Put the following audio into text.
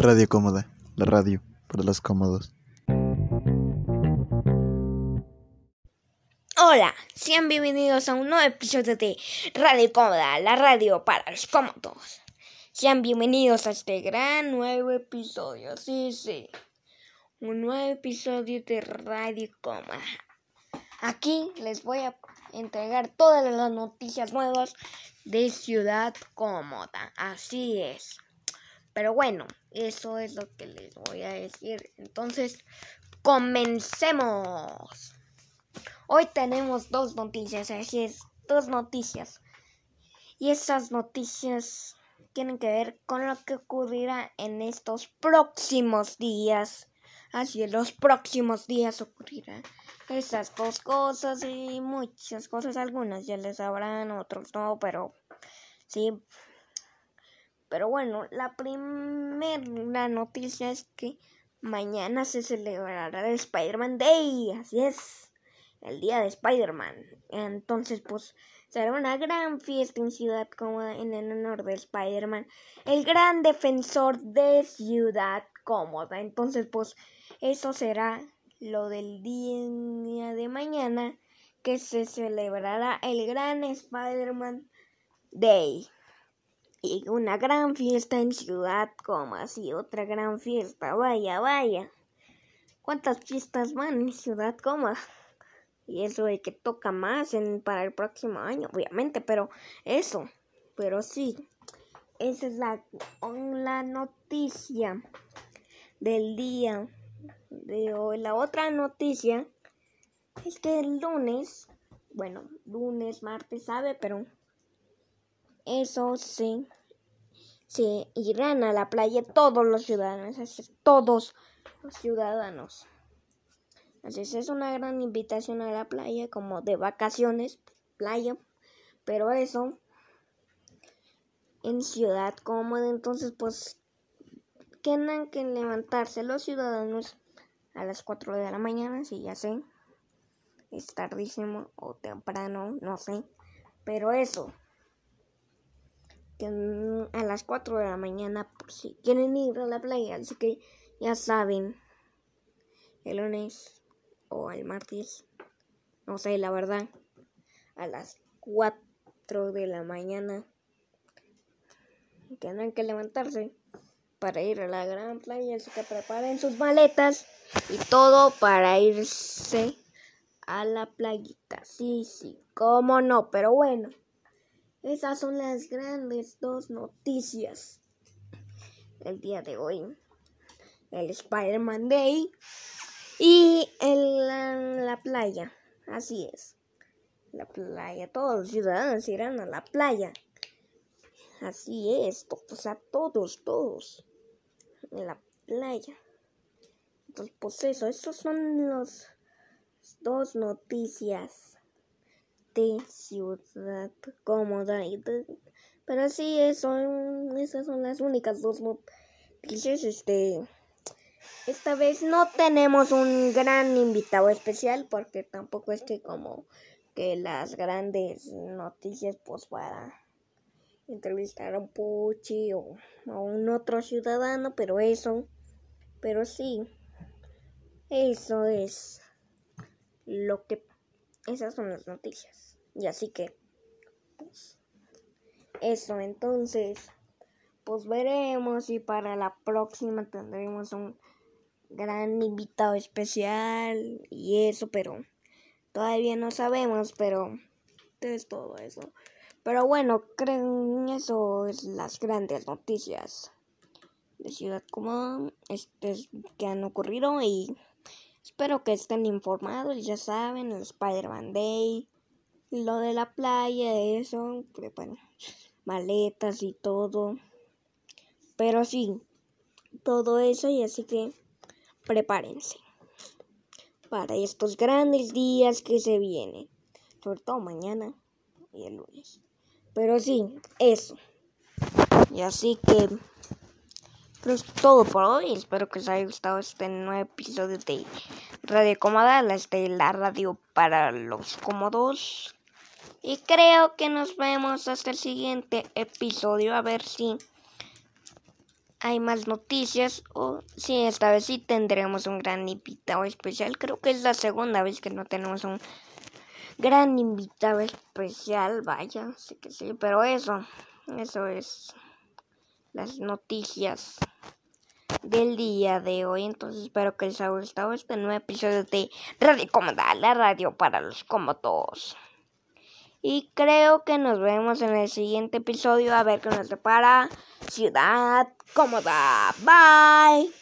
Radio Cómoda, la radio para los cómodos. Hola, sean bienvenidos a un nuevo episodio de Radio Cómoda, la radio para los cómodos. Sean bienvenidos a este gran nuevo episodio, sí, sí. Un nuevo episodio de Radio Cómoda. Aquí les voy a entregar todas las noticias nuevas de Ciudad Cómoda. Así es. Pero bueno, eso es lo que les voy a decir. Entonces, comencemos. Hoy tenemos dos noticias, así es, dos noticias. Y esas noticias tienen que ver con lo que ocurrirá en estos próximos días. Así en los próximos días ocurrirán esas dos cosas y muchas cosas. Algunas ya les sabrán, otros no, pero sí, pero bueno, la primera noticia es que mañana se celebrará el Spider-Man Day. Así es, el día de Spider-Man. Entonces, pues será una gran fiesta en Ciudad Cómoda en el honor de Spider-Man, el gran defensor de Ciudad Cómoda. Entonces, pues eso será lo del día de mañana que se celebrará el gran Spider-Man Day y una gran fiesta en Ciudad como así otra gran fiesta. Vaya, vaya. ¿Cuántas fiestas van en Ciudad Coma? Y eso de que toca más en, para el próximo año, obviamente, pero eso, pero sí, esa es la, la noticia del día de hoy. La otra noticia es que el lunes, bueno, lunes, martes, sabe, pero eso sí, se irán a la playa todos los ciudadanos, todos los ciudadanos. Así es, es una gran invitación a la playa, como de vacaciones, playa, pero eso en ciudad cómoda, entonces pues tienen que levantarse los ciudadanos a las 4 de la mañana, si ya sé, es tardísimo o temprano, no sé, pero eso a las 4 de la mañana por si quieren ir a la playa. Así que ya saben, el lunes o el martes, no sé, la verdad, a las 4 de la mañana tendrán que levantarse para ir a la gran playa. Así que preparen sus maletas y todo para irse a la playita. Sí, sí, cómo no, pero bueno. Esas son las grandes dos noticias el día de hoy. El Spider-Man Day y el, la, playa. Así es. La playa. Todos los ciudadanos irán a la playa. Así es. O sea, todos, todos. En la playa. Entonces, pues eso. Esas son las dos noticias ciudad cómoda y pero sí eso esas son las únicas dos noticias este esta vez no tenemos un gran invitado especial porque tampoco es que como que las grandes noticias pues para entrevistar a un puchi o a un otro ciudadano pero eso pero sí eso es lo que esas son las noticias. Y así que, pues, eso, entonces, pues veremos y para la próxima tendremos un gran invitado especial y eso, pero todavía no sabemos, pero es todo eso. Pero bueno, creo eso es las grandes noticias de Ciudad Común este, que han ocurrido y Espero que estén informados, ya saben, el Spider-Man Day, lo de la playa, eso, bueno, maletas y todo. Pero sí, todo eso y así que prepárense para estos grandes días que se vienen, sobre todo mañana y el lunes. Pero sí, eso. Y así que pero es todo por hoy. Espero que os haya gustado este nuevo episodio de Radio Cómoda, de la radio para los cómodos. Y creo que nos vemos hasta el siguiente episodio. A ver si hay más noticias o si esta vez sí tendremos un gran invitado especial. Creo que es la segunda vez que no tenemos un gran invitado especial, vaya, sí que sí, pero eso, eso es las noticias del día de hoy. Entonces espero que les haya gustado este nuevo episodio de Radio Cómoda, la radio para los cómodos. Y creo que nos vemos en el siguiente episodio a ver qué nos depara Ciudad Cómoda. Bye.